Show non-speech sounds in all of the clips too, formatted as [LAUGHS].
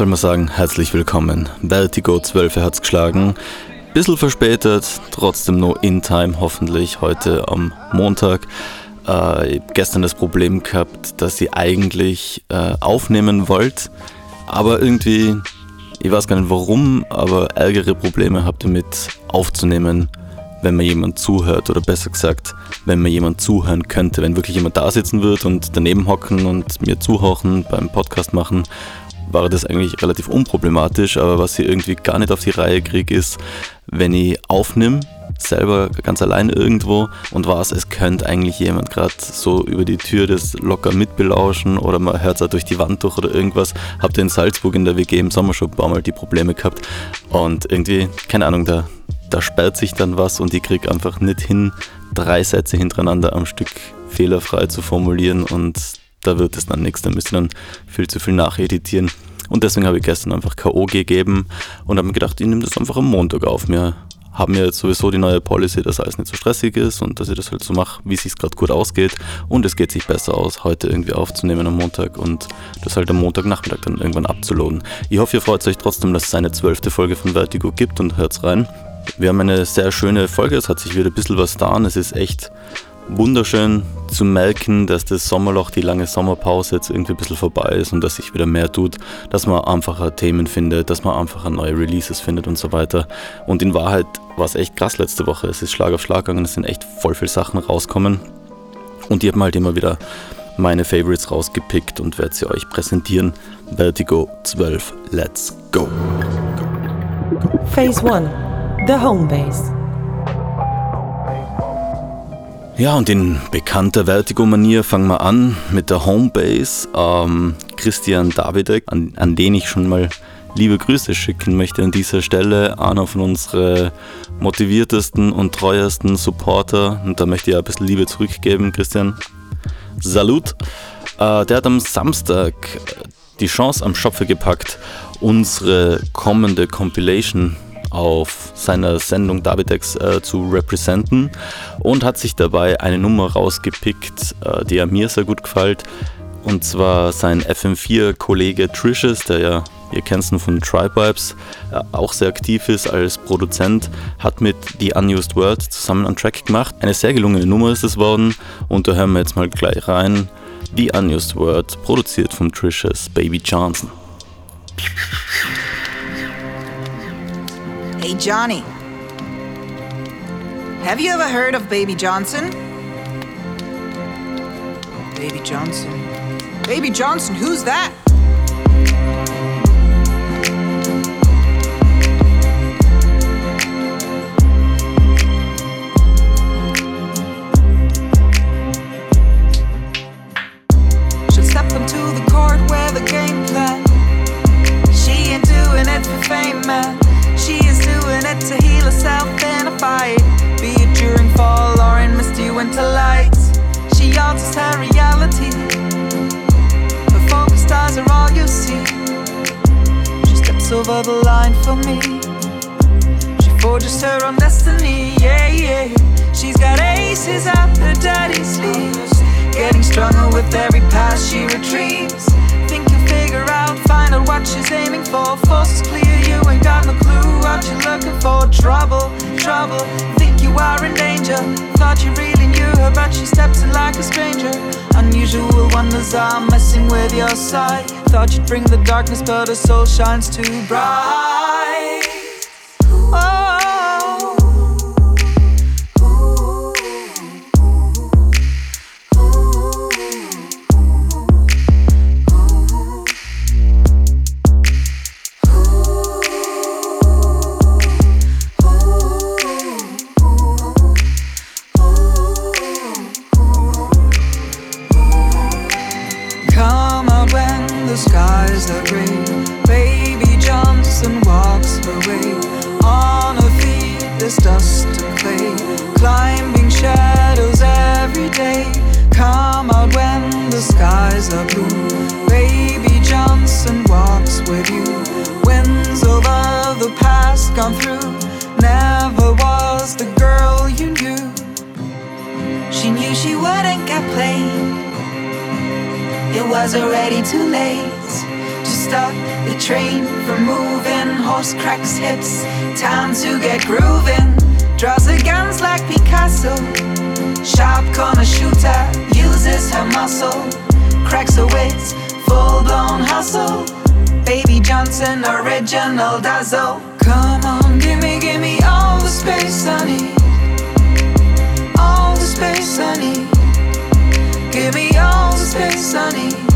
soll man sagen? Herzlich willkommen. Vertigo 12 hat's geschlagen. Bisschen verspätet, trotzdem nur in time, hoffentlich heute am Montag. Äh, ich gestern das Problem gehabt, dass ich eigentlich äh, aufnehmen wollte, aber irgendwie, ich weiß gar nicht warum, aber ärgere Probleme habe damit aufzunehmen, wenn mir jemand zuhört oder besser gesagt, wenn mir jemand zuhören könnte, wenn wirklich jemand da sitzen wird und daneben hocken und mir zuhören beim Podcast machen, war das eigentlich relativ unproblematisch, aber was ich irgendwie gar nicht auf die Reihe kriege, ist, wenn ich aufnehme, selber ganz allein irgendwo und weiß, es könnte eigentlich jemand gerade so über die Tür das locker mitbelauschen oder man hört es auch durch die Wand durch oder irgendwas. Habt ihr in Salzburg in der WG im Sommer schon ein paar Mal die Probleme gehabt und irgendwie, keine Ahnung, da, da sperrt sich dann was und ich kriege einfach nicht hin, drei Sätze hintereinander am Stück fehlerfrei zu formulieren und da wird es dann nichts, da müsst ihr dann viel zu viel nacheditieren. Und deswegen habe ich gestern einfach K.O. gegeben und habe mir gedacht, ich nehme das einfach am Montag auf. Wir haben ja jetzt sowieso die neue Policy, dass alles nicht so stressig ist und dass ich das halt so mache, wie es sich gerade gut ausgeht. Und es geht sich besser aus, heute irgendwie aufzunehmen am Montag und das halt am Montagnachmittag dann irgendwann abzuladen. Ich hoffe, ihr freut euch trotzdem, dass es eine zwölfte Folge von Vertigo gibt und hört's rein. Wir haben eine sehr schöne Folge, es hat sich wieder ein bisschen was da. Es ist echt wunderschön zu merken, dass das Sommerloch, die lange Sommerpause jetzt irgendwie ein bisschen vorbei ist und dass sich wieder mehr tut, dass man einfacher Themen findet, dass man einfacher neue Releases findet und so weiter. Und in Wahrheit war es echt krass letzte Woche. Es ist Schlag auf Schlag gegangen, es sind echt voll viele Sachen rauskommen. Und ich habe halt immer wieder meine Favorites rausgepickt und werde sie euch präsentieren. Vertigo 12, let's go! Phase 1 The Home Base. Ja, und in bekannter Vertigo-Manier fangen wir an mit der Homebase. Ähm, Christian Davidek, an, an den ich schon mal liebe Grüße schicken möchte an dieser Stelle. Einer von unseren motiviertesten und treuesten Supporter. Und da möchte ich ein bisschen Liebe zurückgeben, Christian. Salut. Äh, der hat am Samstag die Chance am Schopfe gepackt, unsere kommende Compilation auf seiner Sendung Davidex äh, zu representen und hat sich dabei eine Nummer rausgepickt, äh, die mir sehr gut gefällt. Und zwar sein FM4-Kollege Tricious, der ja, ihr kennt ihn von Tribe Vibes, äh, auch sehr aktiv ist als Produzent, hat mit The Unused Word zusammen einen Track gemacht. Eine sehr gelungene Nummer ist es worden und da hören wir jetzt mal gleich rein. The Unused Word, produziert von Tricious Baby Johnson. Hey, Johnny. Have you ever heard of Baby Johnson? Baby Johnson. Baby Johnson, who's that? Step the where the game. She ain't doing it for fame, man. She is doing it to heal herself in a fight. Be it during fall or in misty winter lights. She alters her reality. Her focus stars are all you see. She steps over the line for me. She forges her own destiny, yeah, yeah. She's got aces up her daddy's sleeves. Getting stronger with every pass she retrieves. Figure out, find out what she's aiming for. Force is clear, you ain't got no clue what you're looking for. Trouble, trouble, think you are in danger. Thought you really knew her, but she steps in like a stranger. Unusual wonders are messing with your sight. Thought you'd bring the darkness, but her soul shines too bright. Was already too late to stop the train from moving. Horse cracks hips, time to get grooving. Draws the guns like Picasso. Sharp corner shooter uses her muscle. Cracks her wits, full blown hustle. Baby Johnson, original dazzle. Come on, gimme, gimme all the space I need. All the space I need. Give me all the space I need.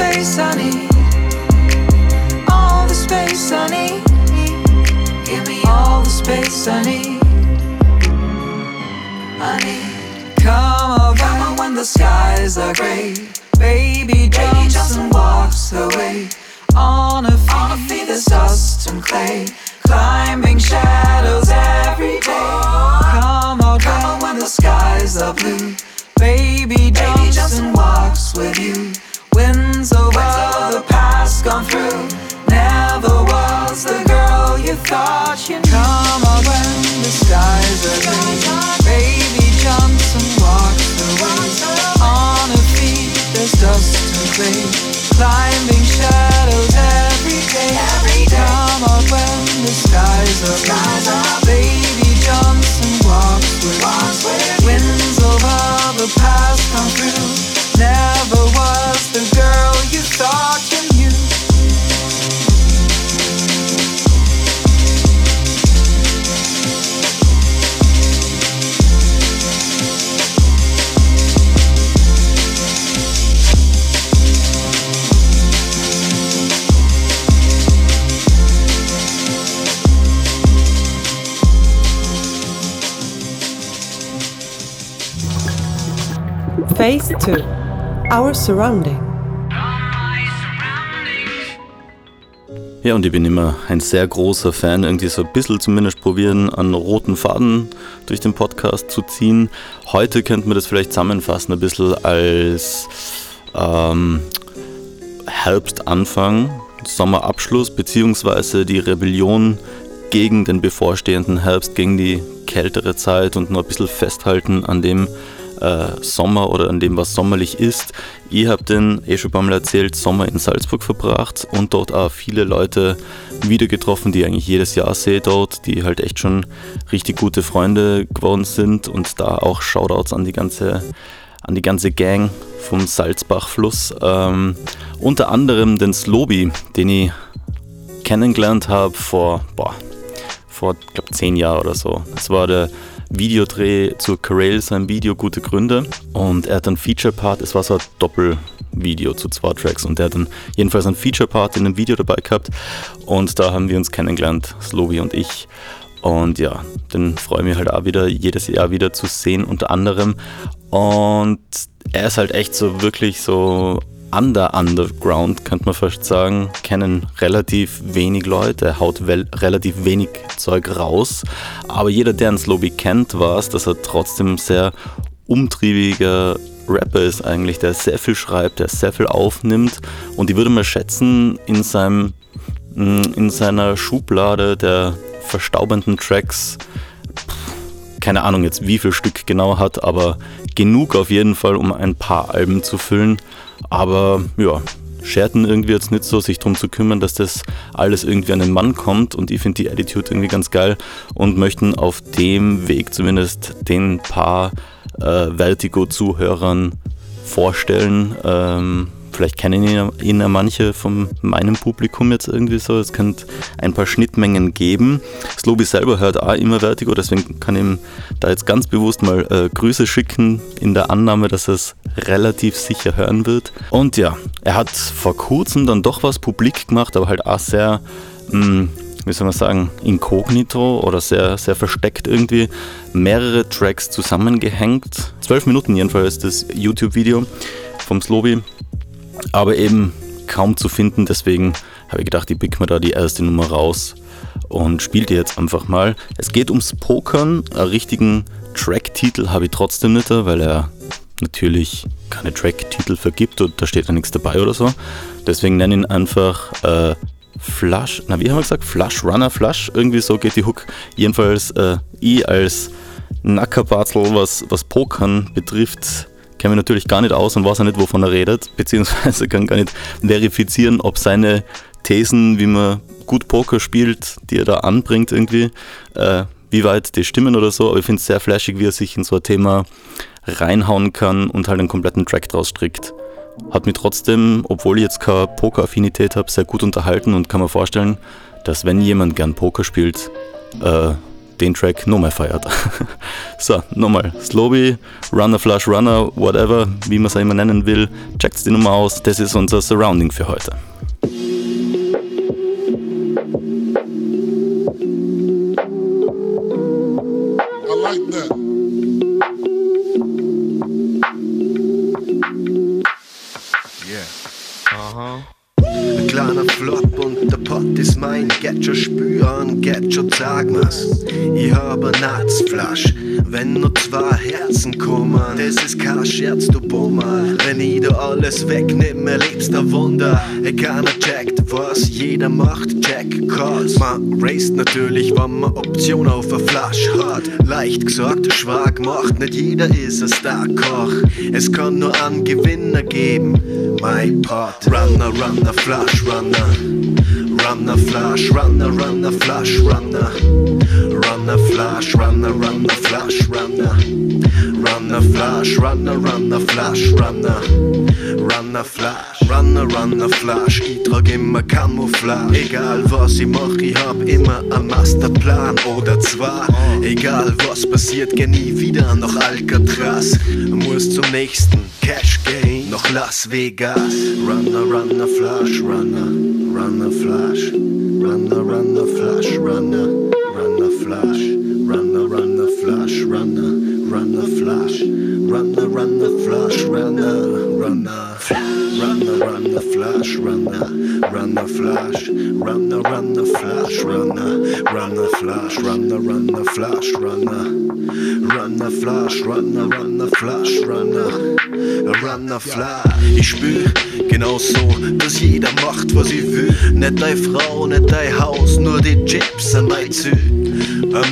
Space I need. All the space I need. Give me all the space I need. I need. Come on, come on when the skies are gray. Baby Johnson walks away on a feet, on a feet there's dust and clay, climbing shadows every day. Come out, come out when the skies are blue. Baby Johnson walks with you. Winds over the past gone through. Never was the girl you thought you knew. Come out when the skies are green. Baby Johnson walks away on her feet. There's dust and clay, climbing shadows every day. Come out when the skies are blue. Baby Johnson walks with you. Winds over the past come through. Phase 2 Our Surrounding. Ja, und ich bin immer ein sehr großer Fan, irgendwie so ein bisschen zumindest probieren, an roten Faden durch den Podcast zu ziehen. Heute könnte man das vielleicht zusammenfassen, ein bisschen als ähm, Herbstanfang, Sommerabschluss, beziehungsweise die Rebellion gegen den bevorstehenden Herbst, gegen die kältere Zeit und nur ein bisschen festhalten an dem äh, Sommer oder an dem, was sommerlich ist. Ich habe den, eh schon ein erzählt, Sommer in Salzburg verbracht und dort auch viele Leute wieder getroffen, die ich eigentlich jedes Jahr sehe dort, die halt echt schon richtig gute Freunde geworden sind und da auch Shoutouts an die ganze, an die ganze Gang vom Salzbachfluss. Ähm, unter anderem den Slobi, den ich kennengelernt habe vor, boah, vor, glaube zehn Jahren oder so. Das war der Videodreh zu Carell, sein Video Gute Gründe. Und er hat einen Feature-Part, es war so ein Doppelvideo zu zwei Tracks. Und er hat dann jedenfalls einen Feature-Part in dem Video dabei gehabt. Und da haben wir uns kennengelernt, Slovi und ich. Und ja, den freue ich mich halt auch wieder, jedes Jahr wieder zu sehen, unter anderem. Und er ist halt echt so wirklich so under underground, könnte man fast sagen, kennen relativ wenig Leute, er haut relativ wenig Zeug raus, aber jeder, der einen Slowby kennt, weiß, dass er trotzdem sehr umtriebiger Rapper ist eigentlich, der sehr viel schreibt, der sehr viel aufnimmt und ich würde mal schätzen, in seinem in seiner Schublade der verstaubenden Tracks keine Ahnung jetzt wie viel Stück genau hat, aber genug auf jeden Fall, um ein paar Alben zu füllen. Aber ja, scherten irgendwie jetzt nicht so, sich darum zu kümmern, dass das alles irgendwie an den Mann kommt und ich finde die Attitude irgendwie ganz geil und möchten auf dem Weg zumindest den paar äh, Vertigo-Zuhörern vorstellen. Ähm, vielleicht kennen ihn, ihn ja manche von meinem Publikum jetzt irgendwie so. Es könnte ein paar Schnittmengen geben. Slobi selber hört auch immer Vertigo, deswegen kann ich ihm da jetzt ganz bewusst mal äh, Grüße schicken, in der Annahme, dass er es relativ sicher hören wird. Und ja, er hat vor kurzem dann doch was publik gemacht, aber halt auch sehr, mh, wie soll man sagen, inkognito oder sehr, sehr versteckt irgendwie. Mehrere Tracks zusammengehängt. Zwölf Minuten jedenfalls das YouTube-Video vom Slobi aber eben kaum zu finden. Deswegen habe ich gedacht, ich pick mir da die erste Nummer raus und spiele die jetzt einfach mal. Es geht ums Pokern. Einen richtigen Track-Titel habe ich trotzdem nicht, weil er natürlich keine Track-Titel vergibt und da steht ja nichts dabei oder so. Deswegen nenne ich ihn einfach äh, Flush, na wie haben wir gesagt, Flush, Runner, Flush, irgendwie so geht die Hook. Jedenfalls äh, ich als Nackerbatzel, was, was Pokern betrifft, kenne mich natürlich gar nicht aus und weiß auch nicht, wovon er redet, [LAUGHS] beziehungsweise kann gar nicht verifizieren, ob seine Thesen, wie man gut Poker spielt, die er da anbringt irgendwie, äh, wie weit die stimmen oder so, aber ich finde es sehr flashig, wie er sich in so ein Thema reinhauen kann und halt einen kompletten Track draus strickt. Hat mich trotzdem, obwohl ich jetzt keine Poker-Affinität habe, sehr gut unterhalten und kann mir vorstellen, dass wenn jemand gern Poker spielt, äh, den Track noch mehr feiert. [LAUGHS] so, nochmal. Slowby, Runner, Flush, Runner, whatever, wie man es immer nennen will. Checkt die Nummer aus. Das ist unser Surrounding für heute. Get schon spüren, get schon sag mir's. Ich hab ein Natzflasch, wenn nur zwei Herzen kommen. Das ist kein Scherz, du Bummer. Wenn ich dir alles wegnimm, erlebst ein Wunder. Keiner checkt, was jeder macht, check Calls. Man raced natürlich, wenn man Option auf eine Flasch hat. Leicht gesagt, schwag macht, nicht jeder ist ein Starkoch. Es kann nur einen Gewinner geben, my part. Runner, runner, Flash, runner runner, flash, runner, runner, flash, runner. Runner, flash, runner, runner, flash, runner. Runner, flash, runner, runner, flash, runner. Runner, flash, runner, runner, flash. Ich trag immer Camouflage. Egal was ich mach, ich hab immer ein Masterplan oder zwar Egal was passiert, geh nie wieder nach Alcatraz. Muss zum nächsten Cash Game nach Las Vegas. Runner, runner, flash, runner. Run the flash, run the run the flash, run the run the flash, run the run the flash, run the run the flash, run the run the flash, run the run the run the run the flash, run the run the flash, run the run the flash, run the run the flash, run the run the flash, run the run the flash, run the run the flash, run the run the flash. Ich spür genau so, dass jeder macht, was ich will. Nicht deine Frau, nicht dein Haus, nur die Chips an mein Ziel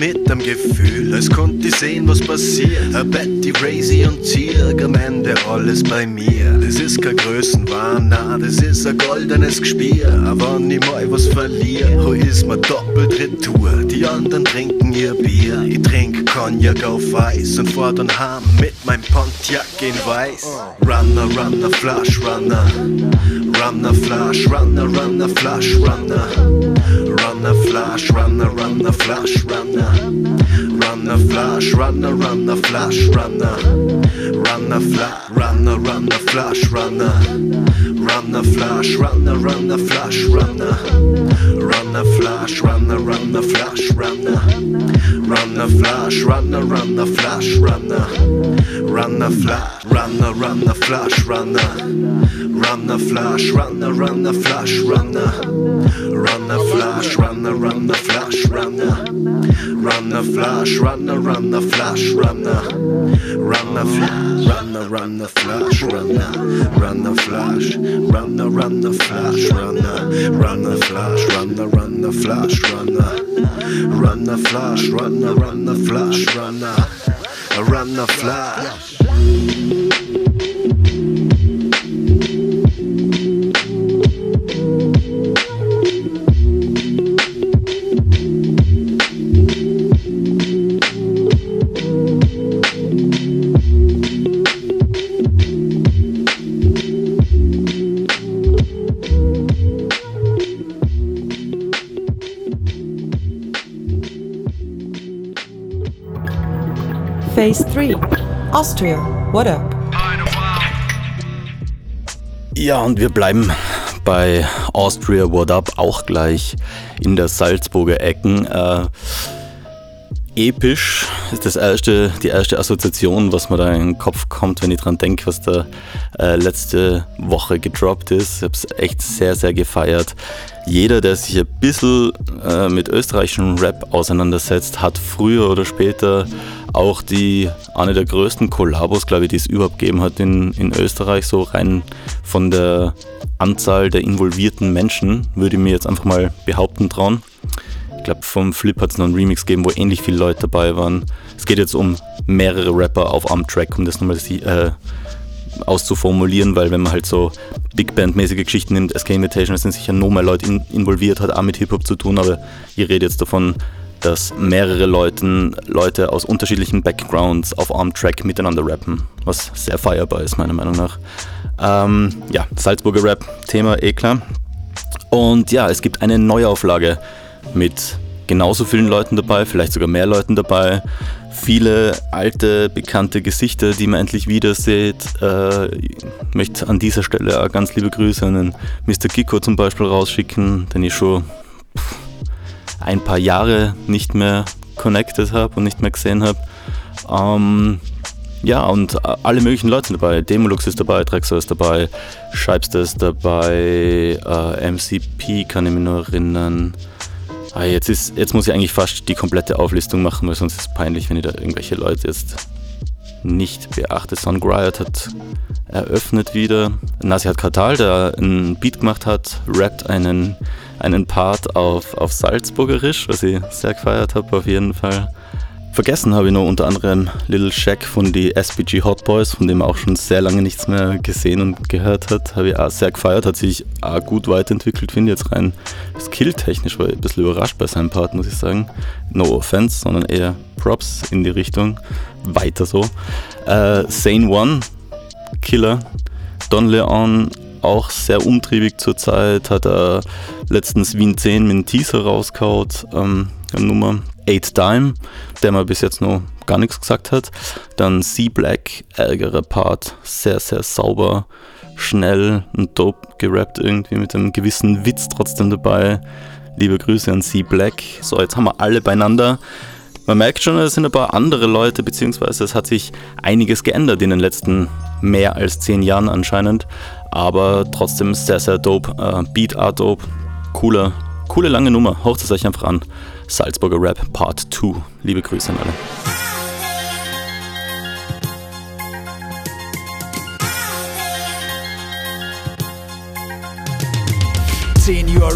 mit dem Gefühl, als konnte ich sehen, was passiert. Ein Betty, Crazy und Zirk, am Ende alles bei mir. Das ist kein Größenwahn, na, das ist ein goldenes Gespiel. Aber wenn ich mal was verliere, ho ist mir doppelt Retour. Die anderen trinken ihr Bier, ich trink Cognac auf Eis und fahr dann heim mit meinem Pontiac in Weiß. Runner, runner, flash, runner. Run the flash, run the run the flash, run the Run the flash, run the run the flash, run the Run the flash, run the run the flash, run the Run the flash, run the run the flash, run the Run the flash, run the run the flash, run the Run the flash, run the run the flash, run the Run the flash, run the run the flash, run the Run the flash Runner, runner, flash, runner. Runner, flash, runner, runner, flash, runner. Runner, flash, runner, runner, flash, runner. Runner, flash, runner, runner, flash, runner. Runner, flash, runner, runner, flash, runner. Runner, flash, runner, runner, flash, runner. Runner, flash, runner, runner, flash, runner. Runner, flash, runner, runner, flash, runner around the fly. Phase 3 Austria, what up? Ja, und wir bleiben bei Austria What Up auch gleich in der Salzburger Ecken. Äh, episch ist das erste, die erste Assoziation, was mir da in den Kopf kommt, wenn ich dran denke, was da äh, letzte Woche gedroppt ist. Ich habe es echt sehr, sehr gefeiert. Jeder, der sich ein bisschen äh, mit österreichischem Rap auseinandersetzt, hat früher oder später auch die eine der größten Kollabos, glaube ich, die es überhaupt gegeben hat in, in Österreich, so rein von der Anzahl der involvierten Menschen, würde ich mir jetzt einfach mal behaupten trauen. Ich glaube, vom Flip hat es noch einen Remix gegeben, wo ähnlich viele Leute dabei waren. Es geht jetzt um mehrere Rapper auf einem Track, um das nochmal äh, auszuformulieren, weil wenn man halt so Big Band-mäßige Geschichten nimmt, SK Invitation, da sind sicher noch mehr Leute in, involviert, hat auch mit Hip-Hop zu tun, aber ich rede jetzt davon, dass mehrere Leuten, Leute aus unterschiedlichen Backgrounds auf einem Track miteinander rappen, was sehr feierbar ist, meiner Meinung nach. Ähm, ja, Salzburger Rap, Thema eh klar. Und ja, es gibt eine Neuauflage mit genauso vielen Leuten dabei, vielleicht sogar mehr Leuten dabei. Viele alte, bekannte Gesichter, die man endlich wieder sieht. Äh, ich möchte an dieser Stelle auch ganz liebe Grüße an den Mr. Kiko zum Beispiel rausschicken, den ich schon ein paar Jahre nicht mehr connected habe und nicht mehr gesehen habe. Ähm, ja, und alle möglichen Leute dabei. Demolux ist dabei, Drexler ist dabei, Scheibster ist dabei, äh, MCP kann ich mich nur erinnern. Ah, jetzt, ist, jetzt muss ich eigentlich fast die komplette Auflistung machen, weil sonst ist es peinlich, wenn ich da irgendwelche Leute jetzt nicht beachte. Son Griot hat eröffnet wieder. Nasi hat Katal, der einen Beat gemacht hat, rappt einen, einen Part auf, auf Salzburgerisch, was ich sehr gefeiert habe auf jeden Fall. Vergessen habe ich noch unter anderem Little Shack von die SPG Hot Boys, von dem man auch schon sehr lange nichts mehr gesehen und gehört hat. Habe ich auch sehr gefeiert, hat sich auch gut weiterentwickelt, finde ich jetzt rein skilltechnisch, war ich ein bisschen überrascht bei seinem Part, muss ich sagen. No offense, sondern eher Props in die Richtung. Weiter so. Äh, Sane One, Killer. Don Leon, auch sehr umtriebig zurzeit, hat er letztens Wien 10 mit einem Teaser rausgehaut, ähm, Nummer. Eight Dime, der mir bis jetzt noch gar nichts gesagt hat. Dann C Black, ärgerer Part, sehr, sehr sauber, schnell und dope gerappt irgendwie mit einem gewissen Witz trotzdem dabei. Liebe Grüße an C Black. So, jetzt haben wir alle beieinander. Man merkt schon, es sind ein paar andere Leute, beziehungsweise es hat sich einiges geändert in den letzten mehr als zehn Jahren anscheinend. Aber trotzdem sehr, sehr dope. Uh, Beat Art dope. Cooler, coole lange Nummer. Haucht es euch einfach an. Salzburger Rap Part 2. Liebe Grüße an alle. Senior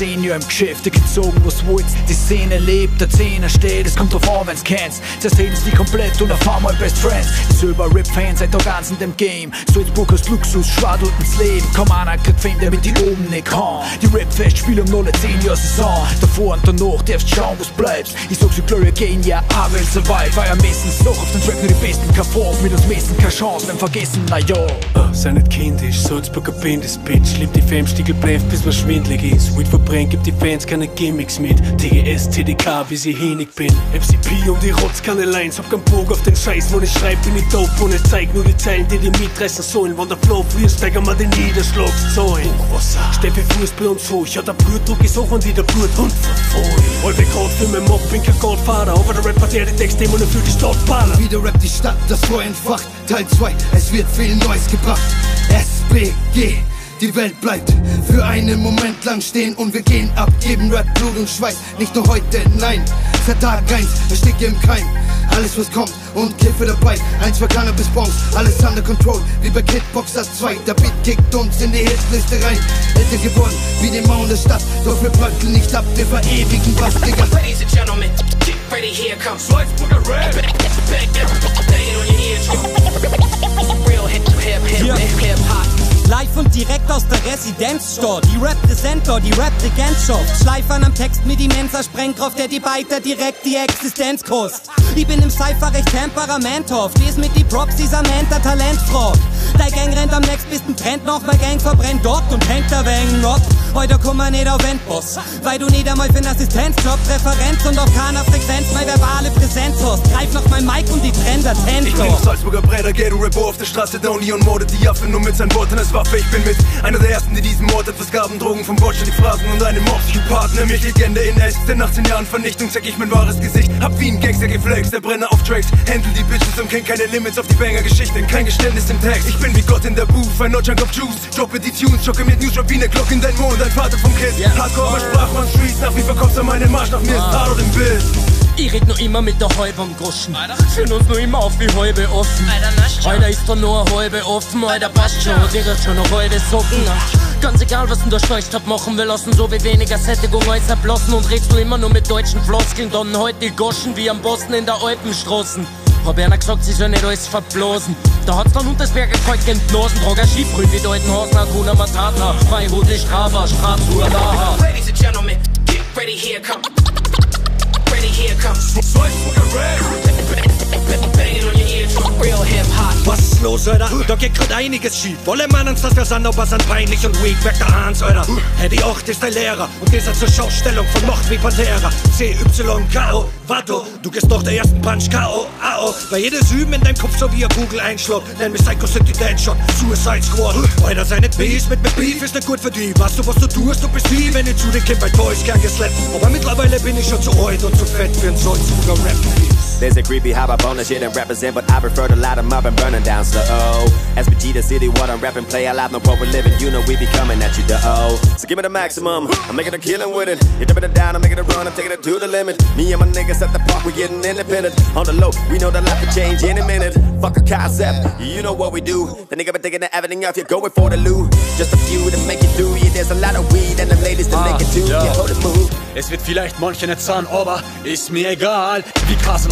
Rap Senior im Geschäft, gezogen, was willst. Die Szene lebt, der Zehner steht, es kommt drauf an, wenn's kennst. Zersehen's die komplett und erfahren mal Best Friends. Die Silber Rap-Fans seit der ganzen dem Game. Salzburg aus Luxus, schwadelt ins Leben. Komm an, kriegt Fame, der mit die oben nicht kann. Die Rap-Fest spielen um 0 10 Jahre Saison. Davor und danach darfst schauen, was bleibst. Ich sag sie Gloria Gain, ja, yeah, I will survive. Feier messen, so auf den Track nur die besten Kaffee. Mit uns messen keine Chance, wenn vergessen, na ja. Uh, sei nicht kindisch, Salzburger Band Bitch. Liebt die Fame, Stiegel bleibt, bis man schwindlig ist. Weed verbrennt, gibt die Fans keine Gimmicks mit. TGS, TDK, wie sie hinig bin. MCP und die Rotz keine Lines. Hab keinen Bock auf den Scheiß, wo ich schreib, bin ich dope. Und ich zeig nur die Zeilen, die die mitreißen sollen. Wenn der Flow fließt, steigen wir den Niederschlagszahlen. Steffi Fuß bei uns hoch, ja der Blutdruck ist hoch und ich der Bluthund verfolgt Halbe Grad für mein Mob, bin kein Godfather Aber der Rapper, der die Texte immer nur für die Stadt ballert. Wieder rappt die Stadt, das Feuer entfacht. Teil 2, es wird viel Neues gebracht. SBG die Welt bleibt für einen Moment lang stehen und wir gehen ab, geben Rap Blut und Schweiß. Nicht nur heute, nein, seit Tag 1, ersticke im Keim. Alles was kommt und Kiffe dabei. Ein, zwei Cannabis Bongs, alles under control. Wie bei Kickboxer 2, der Beat kickt uns in die Hitliste rein. Älter geworden, wie die Mauern der Stadt. Doch wir bröckeln nicht ab, wir verewigen was, Digga. Ladies and gentlemen, get ready, here comes Salzburger Rap. Bang, bang, bang it on your ears. Real hip, hip, hip, hip, hip, hop. Live und direkt aus der Residenzstadt. Die Representer, die Rap-Regentschaft. Schleifern am Text mit immenser Sprengkraft, der die Beiter direkt die Existenz kostet. Ich bin im Cypher recht temperamenthaft. Lies mit die Props dieser Menta Talentfrau. Dein Gang rennt am nächstbesten Trend noch, mein Gang verbrennt dort und hängt da wegen ab. Heute komm man nicht auf Endboss, weil du nicht einmal für einen Assistenzjob Referenz und auf keiner Frequenz meine verbale Präsenz hast. Greif nach mein Mic und die Trend Ich bin auf Salzburger geh du Rapper auf der Straße, der Uni und morde die Affen nur mit seinen Worten als Waffe. Ich bin mit einer der ersten, die diesen Mord etwas gaben. Drogen vom Bordstein, die Phrasen und einem Mordpsychopathen. Nämlich Legende in echt, denn nach 10 Jahren Vernichtung zeig ich mein wahres Gesicht. Hab wie ein Gangster geflext, der Brenner auf Tracks. Handle die Bitches und kenn keine Limits auf die Banger-Geschichten. Kein Geständnis im Text. Ich bin wie Gott in der Booth, ein No Chunk of Juice. Droppe die Tunes, schocke mit News, drop wie ne Glock in dein Mond. Ein Vater vom Kiss. Yeah. Hardcore, aber Sprachmann Streets. Nach wie verkaufst du meinen Marsch, nach mir ist Hard im Bild. Ich red nur immer mit der halben Groschen. Führen uns nur immer auf wie halbe offen. Alter, ist doch nur eine halbe offen. Alter, passt schon. Die riecht schon noch halbe Socken. Ganz egal, was denn der Steuerstab machen wir lassen so wie weniger Sättigung als erblossen. Und redst du immer nur mit deutschen Floskeln, dann heute die Goschen wie am Boston in der Alpenstraßen. Hab einer gesagt, sie soll nicht alles verblosen. Da hat's dann Untersberger Nasen. Trag ein Skibrüll wie deuten Hasen, Hakuna Matata. Freihut, Strava, Straßur, Laha. Ladies and gentlemen, get ready, here come. Ready, here comes. Banging on your ears, real hip hop. Was ist los, Alter? Da geht grad einiges schief. Wolle man uns, dass wir sind, aber sind peinlich und weak. Weg der Hans, Alter. Hey, die Ocht ist der Lehrer und dieser zur Schaustellung von Macht wie Pantera. CYKO, Watto, du gehst noch der ersten Punch K.O. AO. Bei jedes Üben in deinem Kopf so wie ein Google einschlag. Nenn mich Psycho City Deadshot, Suicide Squad. Alter, seine Bees mit mit Beef ist nicht gut für die. Weißt du, was du tust? Du bist wie, wenn ich zu den Kind bei Toys gern geslappt. Aber mittlerweile bin ich schon zu alt und zu fett für ein Salzburger Rap. There's a creepy how I bone the shit and represent, but I prefer to light light 'em up and burn 'em down slow. SPG the city, what I'm rapping, play a lot, no what we're living. You know we be coming at you, the O. So give me the maximum, I'm making a killing with it. You're dipping it down, I'm making it run, I'm taking it to the limit. Me and my niggas at the park, we getting independent. On the low, we know that life can change in a minute. Fuck a concept, you know what we do. The nigga been taking everything off, you're going for the loot. Just a few to make it through, yeah, there's a lot of weed and the ladies to make it too. ja. Uh, yeah, hold it move. Es wird vielleicht manche nicht sein, aber ist mir egal. Wie Kasim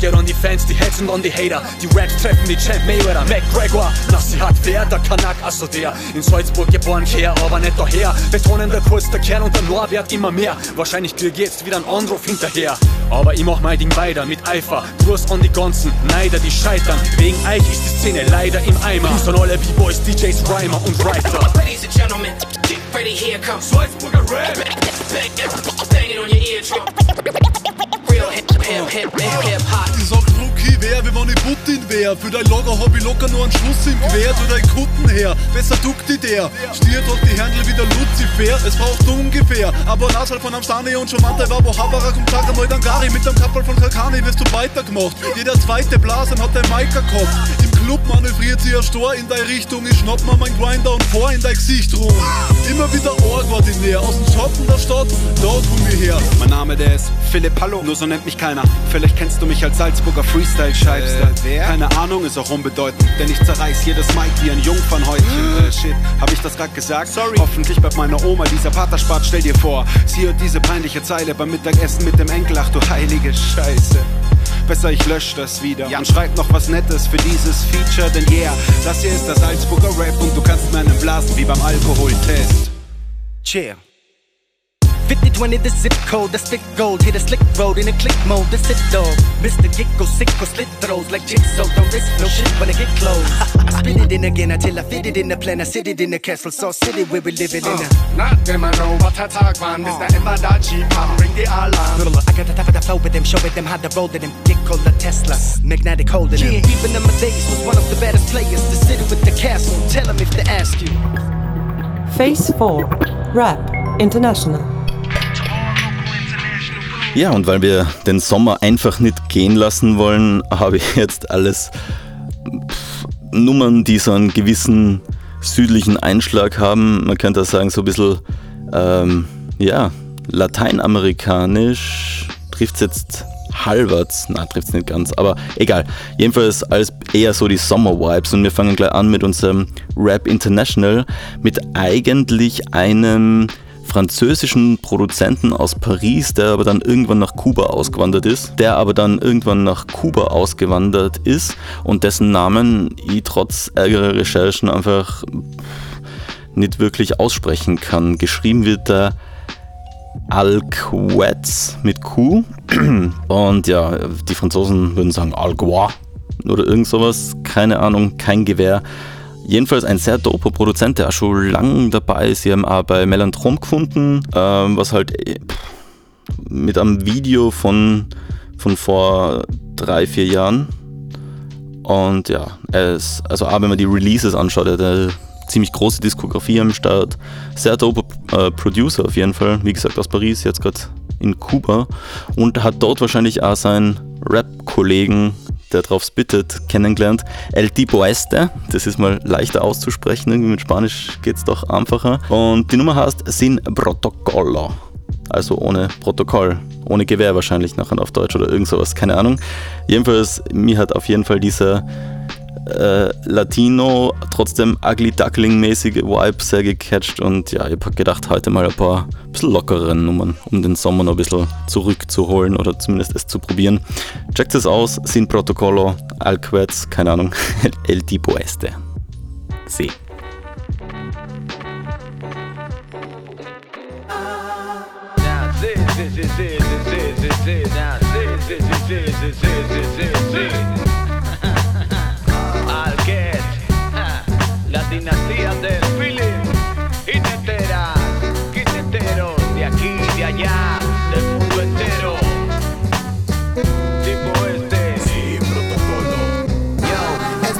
geht an die Fans, die hetzen an die Hater. Die Raps treffen wie Champ Mayweather, McGregor. Na, sie hat wer, der Kanak, also der. In Salzburg geboren, her, aber nicht daher. Betonen der Kurz, der Kern und der Norbert immer mehr. Wahrscheinlich ich jetzt wieder ein Anruf hinterher. Aber ich mach mein Ding weiter mit Eifer. Gruß an die ganzen Neider, die scheitern. Wegen euch ist die Szene leider im Eimer. An alle B-Boys, DJs, Rhymer und Writer. Ladies and gentlemen, get ready, here comes. Salzburger Rap. Trump. Wär. Für dein Lager hab ich locker nur einen Schuss im Gewehr. Tu dein Kutten her, besser duckt die der. Stiert hat die Händel wie der Lucifer. Es braucht ungefähr, aber Anzahl von am Stani und schon Manta war, wo Haberer kommt, sag einmal dann Gari. Mit dem Kappel von Kalkani wirst du weitergemacht. Jeder zweite Blasen hat dein Maiker gehabt. Im Club manövriert sie ein Stor in deine Richtung. Ich schnapp mir mein Grinder und fahr in dein Gesicht rum. Immer wieder näher. Aus dem Schatten der Stadt, da komm ich her. Mein Name, der ist Philipp Hallo, nur so nennt mich keiner. Vielleicht kennst du mich als Salzburger Freestyle-Scheibster. Äh, wer? Keine Ahnung, ist auch unbedeutend, denn ich zerreiß jedes Mic wie ein Jungfernhäutchen. Äh, shit, hab ich das grad gesagt? Sorry. Hoffentlich bei meiner Oma dieser Paterspart, stell dir vor. Sie hört diese peinliche Zeile beim Mittagessen mit dem Enkel, ach du heilige Scheiße. Besser ich lösch das wieder und schreib noch was Nettes für dieses Feature, denn yeah, das hier ist der Salzburger Rap und du kannst mir einen blasen wie beim Alkoholtest. Cheer. 50-20 the zip code, the stick gold. Hit a slick road in a click mode, the sit dog. Mr. Gecko, sicko, slit throws Like jigsaw, don't risk no shit when I get close. I spit it in again until I fit it in the plan. I sit it in the castle, so city where we living in a uh, Not immer know, was der Tag war, ist da immer da, Jeep, bring die Alarm. I got the top of the flow with them, show with them how to roll to them. Gecko, the Tesla, magnetic holding them. Yeah, even in my days was one of the baddest players. The city with the castle, tell them if they ask you. Phase 4 Rap International. Ja, und weil wir den Sommer einfach nicht gehen lassen wollen, habe ich jetzt alles Nummern, die so einen gewissen südlichen Einschlag haben. Man könnte auch sagen, so ein bisschen, ähm, ja, lateinamerikanisch trifft es jetzt halbwegs, na trifft es nicht ganz, aber egal. Jedenfalls als eher so die Sommer-Vibes und wir fangen gleich an mit unserem Rap International mit eigentlich einem französischen Produzenten aus Paris, der aber dann irgendwann nach Kuba ausgewandert ist, der aber dann irgendwann nach Kuba ausgewandert ist und dessen Namen ich trotz ärgerer Recherchen einfach nicht wirklich aussprechen kann. Geschrieben wird der Alquetz mit Q und ja, die Franzosen würden sagen Algua oder irgend sowas, keine Ahnung, kein Gewehr. Jedenfalls ein sehr doper Produzent, der auch schon lange dabei ist. Sie haben auch bei Melantrom gefunden, ähm, was halt äh, mit einem Video von, von vor drei, vier Jahren. Und ja, ist, also auch wenn man die Releases anschaut, er hat ziemlich große Diskografie am Start. Sehr dope äh, Producer auf jeden Fall. Wie gesagt, aus Paris, jetzt gerade in Kuba. Und hat dort wahrscheinlich auch seinen Rap-Kollegen, der drauf spittet, kennengelernt. El Tipo Este, das ist mal leichter auszusprechen, irgendwie mit Spanisch geht es doch einfacher. Und die Nummer heißt Sin Protocolo. Also ohne Protokoll, ohne Gewehr wahrscheinlich nachher auf Deutsch oder irgend sowas, keine Ahnung. Jedenfalls, mir hat auf jeden Fall dieser äh, Latino, trotzdem ugly duckling-mäßige Vibe sehr gecatcht und ja, ich habe gedacht, heute mal ein paar bisschen lockere Nummern, um den Sommer noch ein bisschen zurückzuholen oder zumindest es zu probieren. Checkt es aus, Sin Protocolo, Alquets, keine Ahnung, El Tipo Este. Sí. La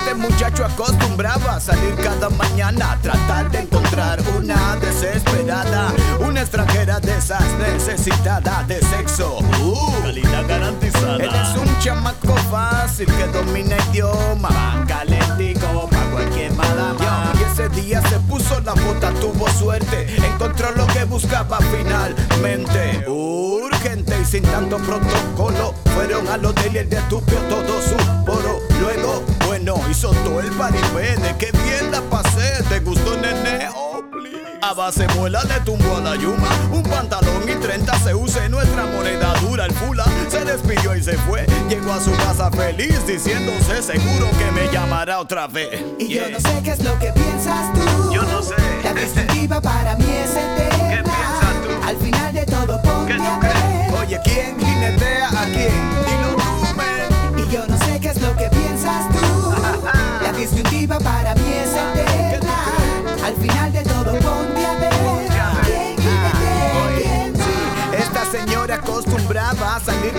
este muchacho acostumbraba a salir cada mañana a tratar de encontrar una desesperada Una extranjera de esas necesitada de sexo. Uh, Calidad garantizada. Él es un chamaco fácil que domina idioma. Van calentico pa' cualquier madama. Y ese día se puso la bota, tuvo suerte. Encontró lo que buscaba finalmente. Urgente y sin tanto protocolo. Fueron al hotel y el de todo su poro. Luego, bueno, hizo todo el paripé De qué bien la pasé, ¿te gustó nene? Oh, please. A base muela le tumbó a la yuma Un pantalón y 30 se use nuestra moneda dura El fula se despidió y se fue Llegó a su casa feliz diciéndose seguro que me llamará otra vez Y yo no sé qué es lo que piensas tú. Yo no sé. La disyuntiva para mí es eterna. ¿Qué piensas tú? Al final de todo ponte a ver. Oye, ¿quién jinetea a quién?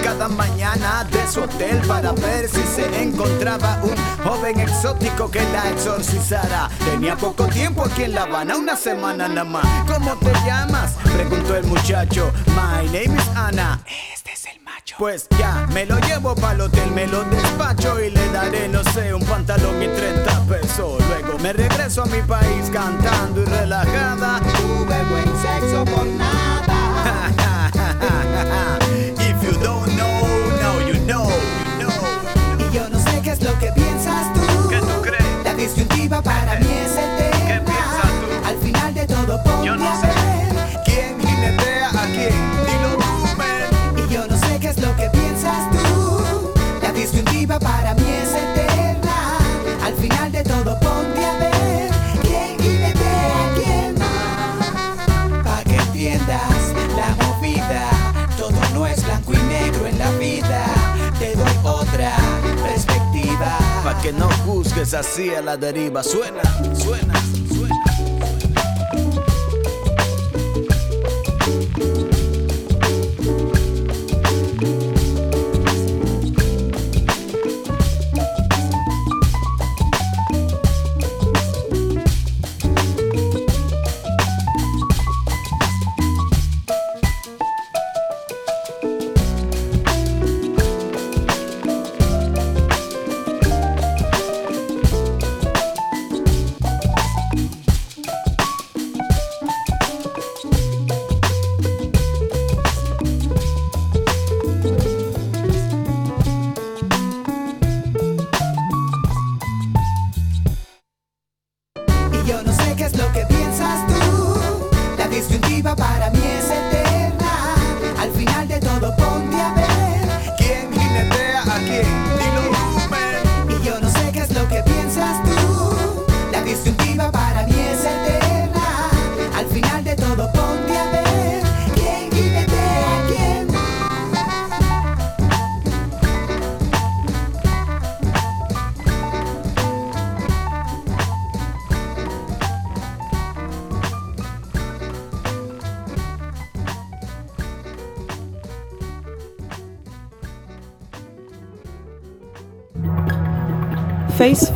Cada mañana de su hotel para ver si se encontraba un joven exótico que la exorcizara. Tenía poco tiempo aquí en La Habana, una semana nada más. ¿Cómo te llamas? Preguntó el muchacho. My name is Ana. Este es el macho. Pues ya, me lo llevo para el hotel, me lo despacho y le daré, no sé, un pantalón y 30 pesos. Luego me regreso a mi país cantando y relajada. Tuve buen sexo por nada. Disyuntiva para mí es eterna. ¿Qué piensas tú? Al final de todo ponte Yo no a sé. ver. ¿Quién jinetea a quién? Dilo tú. Y yo no sé qué es lo que piensas tú. La disyuntiva para mí es eterna. Al final de todo ponte a ver. ¿Quién jinetea a quién? Pa' que entiendas la movida. Todo no es blanco y negro en la vida. Te doy otra perspectiva. Pa' que no deshacía la deriva. Suena, suena.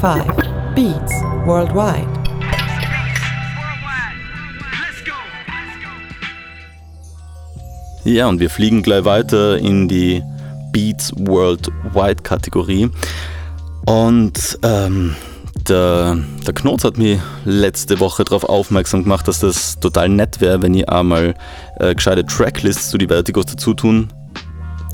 5 Beats Worldwide. Ja, und wir fliegen gleich weiter in die Beats Worldwide Kategorie. Und ähm, der, der Knotz hat mich letzte Woche darauf aufmerksam gemacht, dass das total nett wäre, wenn ihr einmal äh, gescheite Tracklists zu die Vertigos dazu tun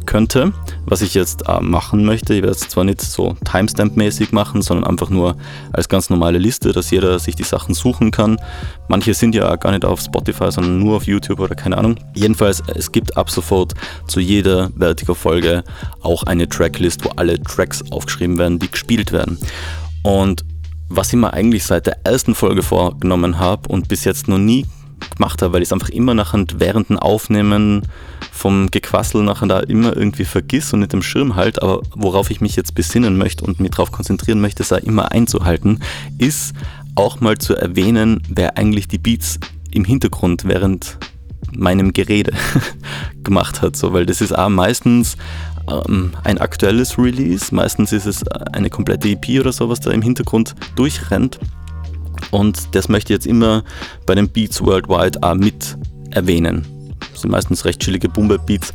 könnte, was ich jetzt äh, machen möchte. Ich werde es zwar nicht so Timestamp-mäßig machen, sondern einfach nur als ganz normale Liste, dass jeder sich die Sachen suchen kann. Manche sind ja gar nicht auf Spotify, sondern nur auf YouTube oder keine Ahnung. Jedenfalls, es gibt ab sofort zu jeder Vertigo-Folge auch eine Tracklist, wo alle Tracks aufgeschrieben werden, die gespielt werden. Und was ich mir eigentlich seit der ersten Folge vorgenommen habe und bis jetzt noch nie gemacht habe, weil ich es einfach immer nachher während dem Aufnehmen vom Gequassel nachher da immer irgendwie vergiss und nicht im Schirm halt, aber worauf ich mich jetzt besinnen möchte und mich darauf konzentrieren möchte, sei immer einzuhalten, ist auch mal zu erwähnen, wer eigentlich die Beats im Hintergrund während meinem Gerede [LAUGHS] gemacht hat, so, weil das ist auch meistens ähm, ein aktuelles Release, meistens ist es eine komplette EP oder so, was da im Hintergrund durchrennt. Und das möchte ich jetzt immer bei den Beats Worldwide auch mit erwähnen. Das sind meistens recht chillige Boomer-Beats.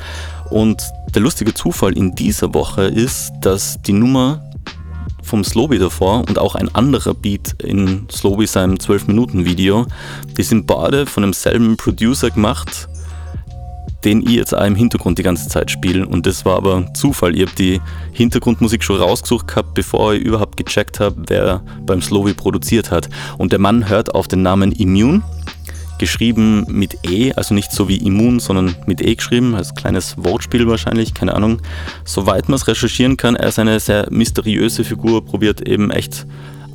Und der lustige Zufall in dieser Woche ist, dass die Nummer vom Slowby davor und auch ein anderer Beat in Slowby seinem 12-Minuten-Video, die sind beide von demselben Producer gemacht, den ich jetzt im Hintergrund die ganze Zeit spiele. Und das war aber Zufall. Ich habe die Hintergrundmusik schon rausgesucht gehabt, bevor ich überhaupt gecheckt habe, wer beim Slowy produziert hat. Und der Mann hört auf den Namen Immune, geschrieben mit E, also nicht so wie Immun, sondern mit E geschrieben, als kleines Wortspiel wahrscheinlich, keine Ahnung. Soweit man es recherchieren kann, er ist eine sehr mysteriöse Figur, probiert eben echt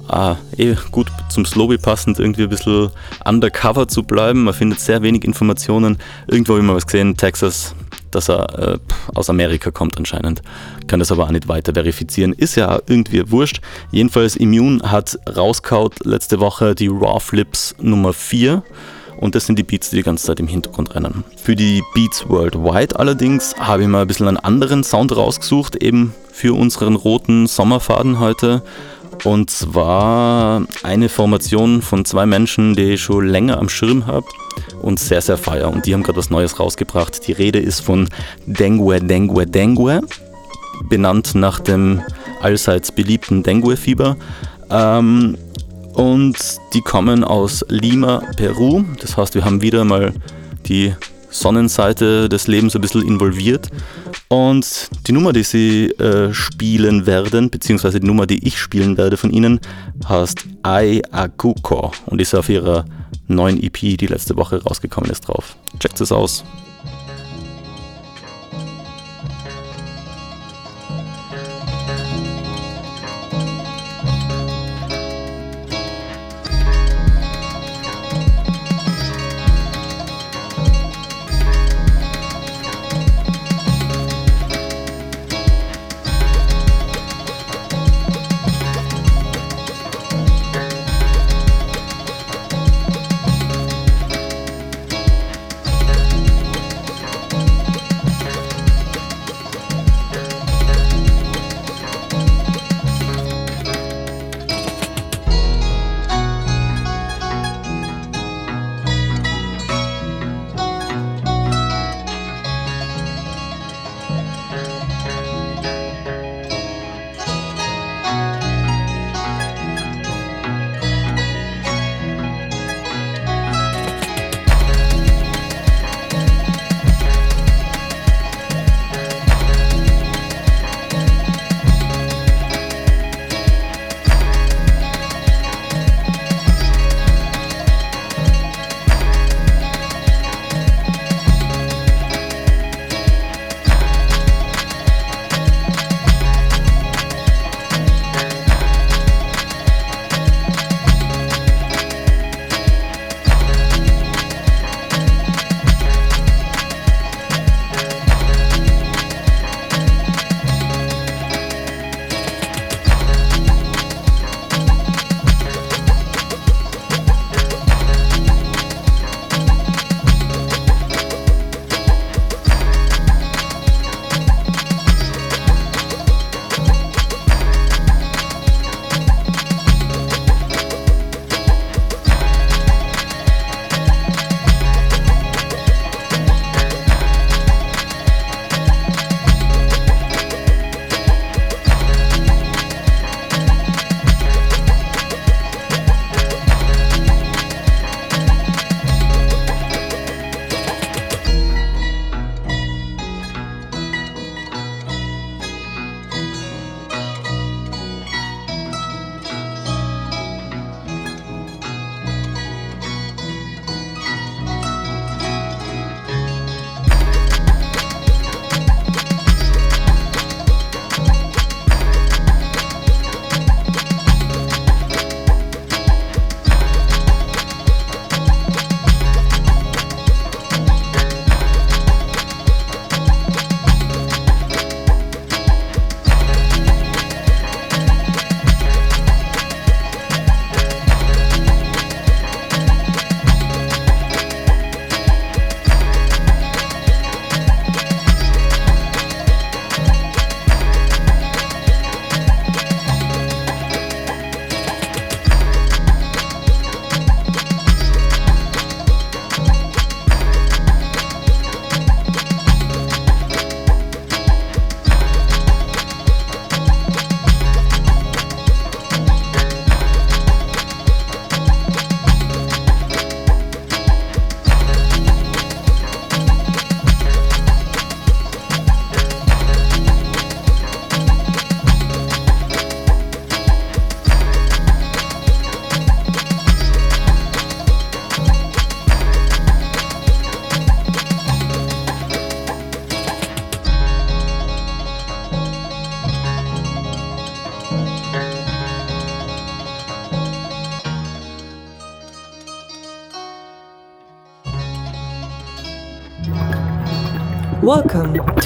ah, eh gut zum Slowby passend, irgendwie ein bisschen undercover zu bleiben. Man findet sehr wenig Informationen. Irgendwo habe ich mal was gesehen, Texas, dass er äh, aus Amerika kommt anscheinend. Kann das aber auch nicht weiter verifizieren. Ist ja irgendwie wurscht. Jedenfalls Immune hat rauskaut letzte Woche die Raw Flips Nummer 4. Und das sind die Beats, die die ganze Zeit im Hintergrund rennen. Für die Beats Worldwide allerdings habe ich mal ein bisschen einen anderen Sound rausgesucht, eben für unseren roten Sommerfaden heute. Und zwar eine Formation von zwei Menschen, die ich schon länger am Schirm habe und sehr, sehr feier. Und die haben gerade was Neues rausgebracht. Die Rede ist von Dengue, Dengue, Dengue, benannt nach dem allseits beliebten Dengue-Fieber. Ähm, und die kommen aus Lima, Peru. Das heißt, wir haben wieder mal die Sonnenseite des Lebens ein bisschen involviert. Und die Nummer, die sie äh, spielen werden, beziehungsweise die Nummer, die ich spielen werde von ihnen, heißt Ai Akuko und ist auf ihrer neuen EP, die letzte Woche rausgekommen ist, drauf. Checkt es aus.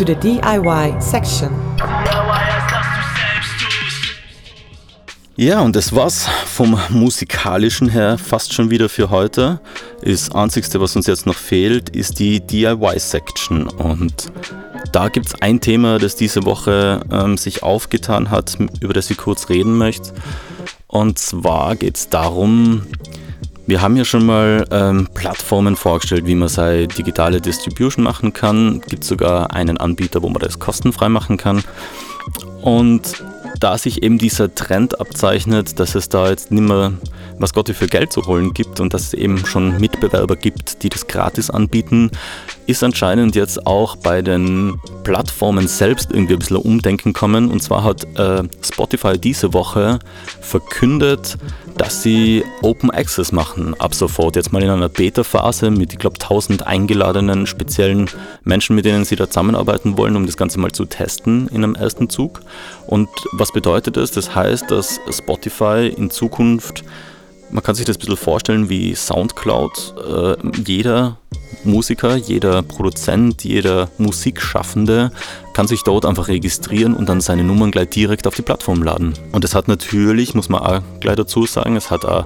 To the DIY section. Ja, und das war's vom musikalischen her fast schon wieder für heute. Das einzigste, was uns jetzt noch fehlt, ist die DIY-Section. Und da gibt es ein Thema, das diese Woche ähm, sich aufgetan hat, über das ich kurz reden möchte. Und zwar geht es darum, wir haben ja schon mal ähm, Plattformen vorgestellt, wie man seine digitale Distribution machen kann. Es gibt sogar einen Anbieter, wo man das kostenfrei machen kann. Und da sich eben dieser Trend abzeichnet, dass es da jetzt nicht mehr was Gott für Geld zu holen gibt und dass es eben schon Mitbewerber gibt, die das gratis anbieten, ist anscheinend jetzt auch bei den Plattformen selbst irgendwie ein bisschen Umdenken kommen. Und zwar hat äh, Spotify diese Woche verkündet, dass sie Open Access machen ab sofort. Jetzt mal in einer Beta-Phase mit, ich glaube, 1000 eingeladenen speziellen Menschen, mit denen sie da zusammenarbeiten wollen, um das Ganze mal zu testen in einem ersten Zug. Und was bedeutet das? Das heißt, dass Spotify in Zukunft man kann sich das ein bisschen vorstellen wie Soundcloud. Äh, jeder Musiker, jeder Produzent, jeder Musikschaffende kann sich dort einfach registrieren und dann seine Nummern gleich direkt auf die Plattform laden. Und es hat natürlich, muss man auch gleich dazu sagen, es hat auch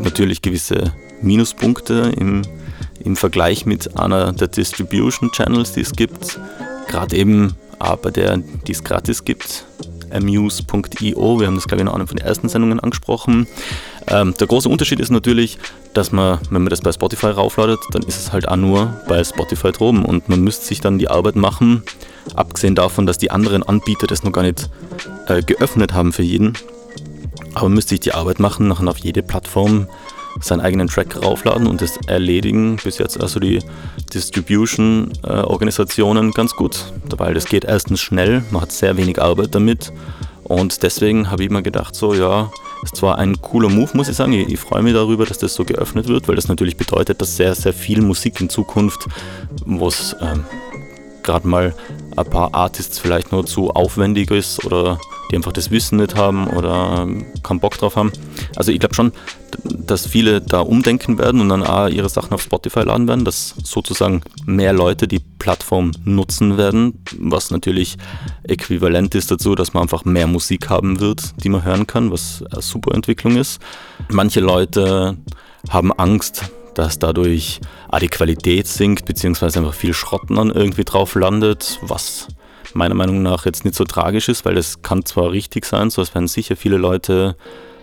natürlich gewisse Minuspunkte im, im Vergleich mit einer der Distribution Channels, die es gibt. Gerade eben bei der, die es gratis gibt, amuse.io. Wir haben das, glaube ich, in einer von den ersten Sendungen angesprochen. Ähm, der große Unterschied ist natürlich, dass man, wenn man das bei Spotify raufladet, dann ist es halt auch nur bei Spotify droben und man müsste sich dann die Arbeit machen, abgesehen davon, dass die anderen Anbieter das noch gar nicht äh, geöffnet haben für jeden. Aber man müsste sich die Arbeit machen, nachher auf jede Plattform seinen eigenen Track raufladen und das erledigen bis jetzt also die Distribution-Organisationen ganz gut, weil das geht erstens schnell, man hat sehr wenig Arbeit damit und deswegen habe ich mir gedacht, so ja, ist zwar ein cooler Move, muss ich sagen. Ich, ich, freue mich darüber, dass das so geöffnet wird, weil das natürlich bedeutet, dass sehr, sehr viel Musik in Zukunft, wo es ähm, gerade mal ein paar Artists vielleicht nur zu aufwendig ist oder die einfach das Wissen nicht haben oder ähm, keinen Bock drauf haben. Also ich glaube schon, dass viele da umdenken werden und dann auch ihre Sachen auf Spotify laden werden, dass sozusagen mehr Leute die Plattform nutzen werden, was natürlich äquivalent ist dazu, dass man einfach mehr Musik haben wird, die man hören kann, was eine super Entwicklung ist. Manche Leute haben Angst, dass dadurch auch die Qualität sinkt, beziehungsweise einfach viel Schrotten dann irgendwie drauf landet, was meiner Meinung nach jetzt nicht so tragisch ist, weil es kann zwar richtig sein, so es werden sicher viele Leute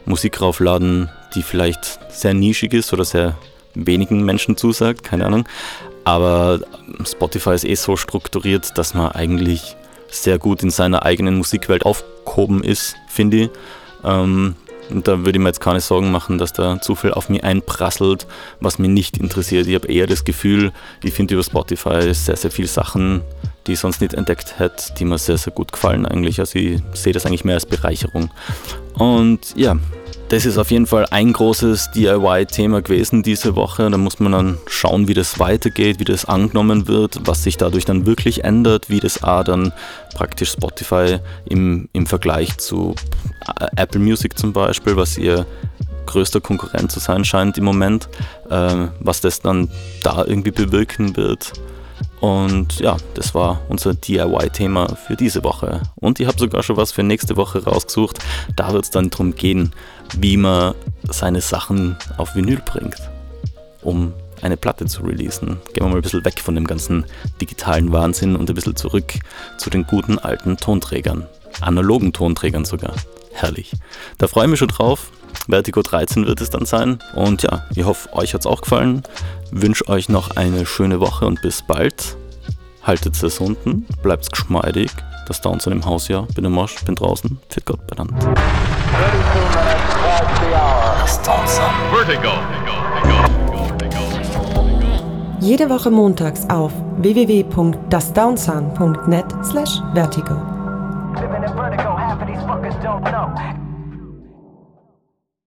Musik raufladen, die vielleicht sehr nischig ist oder sehr wenigen Menschen zusagt, keine Ahnung. Aber Spotify ist eh so strukturiert, dass man eigentlich sehr gut in seiner eigenen Musikwelt aufgehoben ist, finde ich. Ähm, und da würde ich mir jetzt keine Sorgen machen, dass da zu viel auf mich einprasselt, was mich nicht interessiert. Ich habe eher das Gefühl, ich finde über Spotify sehr, sehr viele Sachen, die ich sonst nicht entdeckt hätte, die mir sehr, sehr gut gefallen eigentlich. Also ich sehe das eigentlich mehr als Bereicherung. Und ja, das ist auf jeden Fall ein großes DIY-Thema gewesen diese Woche. Da muss man dann schauen, wie das weitergeht, wie das angenommen wird, was sich dadurch dann wirklich ändert, wie das A dann praktisch Spotify im, im Vergleich zu äh, Apple Music zum Beispiel, was ihr größter Konkurrent zu sein scheint im Moment, äh, was das dann da irgendwie bewirken wird. Und ja, das war unser DIY-Thema für diese Woche. Und ich habe sogar schon was für nächste Woche rausgesucht. Da wird es dann darum gehen, wie man seine Sachen auf Vinyl bringt, um eine Platte zu releasen. Gehen wir mal ein bisschen weg von dem ganzen digitalen Wahnsinn und ein bisschen zurück zu den guten alten Tonträgern. Analogen Tonträgern sogar. Herrlich. Da freue ich mich schon drauf. Vertigo 13 wird es dann sein. Und ja, ich hoffe, euch hat es auch gefallen. Wünsche euch noch eine schöne Woche und bis bald. Haltet es unten, bleibt geschmeidig. Das Downs im Haus, ja. Bin im Marsch, bin draußen. Für Gott benannt. Jede Woche montags auf www.dasdownsound.net slash vertigo.